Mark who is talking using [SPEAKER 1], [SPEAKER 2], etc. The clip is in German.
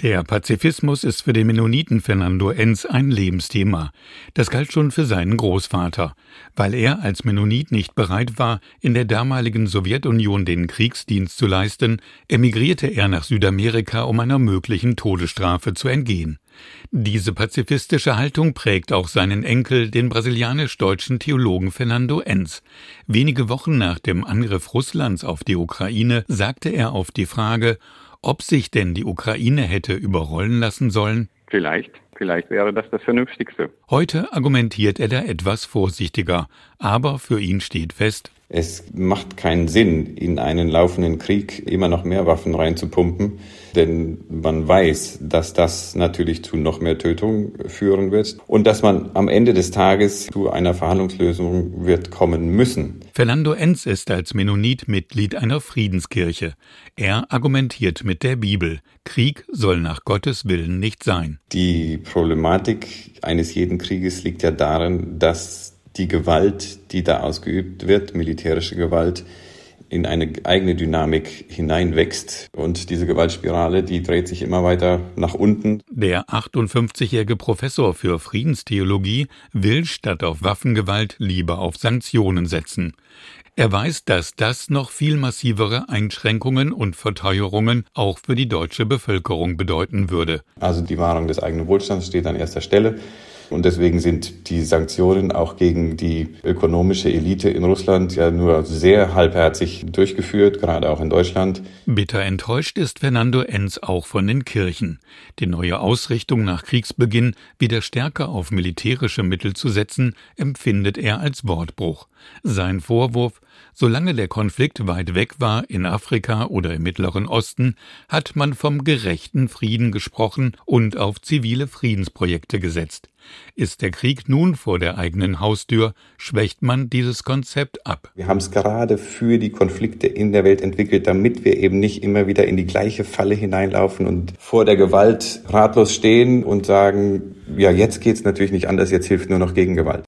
[SPEAKER 1] Der Pazifismus ist für den Mennoniten Fernando Enz ein Lebensthema. Das galt schon für seinen Großvater. Weil er als Mennonit nicht bereit war, in der damaligen Sowjetunion den Kriegsdienst zu leisten, emigrierte er nach Südamerika, um einer möglichen Todesstrafe zu entgehen. Diese pazifistische Haltung prägt auch seinen Enkel, den brasilianisch-deutschen Theologen Fernando Enz. Wenige Wochen nach dem Angriff Russlands auf die Ukraine sagte er auf die Frage, ob sich denn die Ukraine hätte überrollen lassen sollen?
[SPEAKER 2] Vielleicht. Vielleicht wäre das das Vernünftigste.
[SPEAKER 1] Heute argumentiert er da etwas vorsichtiger, aber für ihn steht fest,
[SPEAKER 3] es macht keinen Sinn, in einen laufenden Krieg immer noch mehr Waffen reinzupumpen, denn man weiß, dass das natürlich zu noch mehr Tötung führen wird und dass man am Ende des Tages zu einer Verhandlungslösung wird kommen müssen.
[SPEAKER 1] Fernando Enz ist als Mennonit Mitglied einer Friedenskirche. Er argumentiert mit der Bibel. Krieg soll nach Gottes Willen nicht sein.
[SPEAKER 3] Die Problematik eines jeden Krieges liegt ja darin, dass die Gewalt, die da ausgeübt wird, militärische Gewalt, in eine eigene Dynamik hineinwächst. Und diese Gewaltspirale, die dreht sich immer weiter nach unten.
[SPEAKER 1] Der 58-jährige Professor für Friedenstheologie will statt auf Waffengewalt lieber auf Sanktionen setzen. Er weiß, dass das noch viel massivere Einschränkungen und Verteuerungen auch für die deutsche Bevölkerung bedeuten würde.
[SPEAKER 3] Also die Wahrung des eigenen Wohlstands steht an erster Stelle. Und deswegen sind die Sanktionen auch gegen die ökonomische Elite in Russland ja nur sehr halbherzig durchgeführt, gerade auch in Deutschland.
[SPEAKER 1] Bitter enttäuscht ist Fernando Enz auch von den Kirchen. Die neue Ausrichtung nach Kriegsbeginn, wieder stärker auf militärische Mittel zu setzen, empfindet er als Wortbruch. Sein Vorwurf, solange der Konflikt weit weg war, in Afrika oder im Mittleren Osten, hat man vom gerechten Frieden gesprochen und auf zivile Friedensprojekte gesetzt. Ist der Krieg nun vor der eigenen Haustür, schwächt man dieses Konzept ab.
[SPEAKER 3] Wir haben es gerade für die Konflikte in der Welt entwickelt, damit wir eben nicht immer wieder in die gleiche Falle hineinlaufen und vor der Gewalt ratlos stehen und sagen, ja, jetzt geht's natürlich nicht anders, jetzt hilft nur noch Gegengewalt.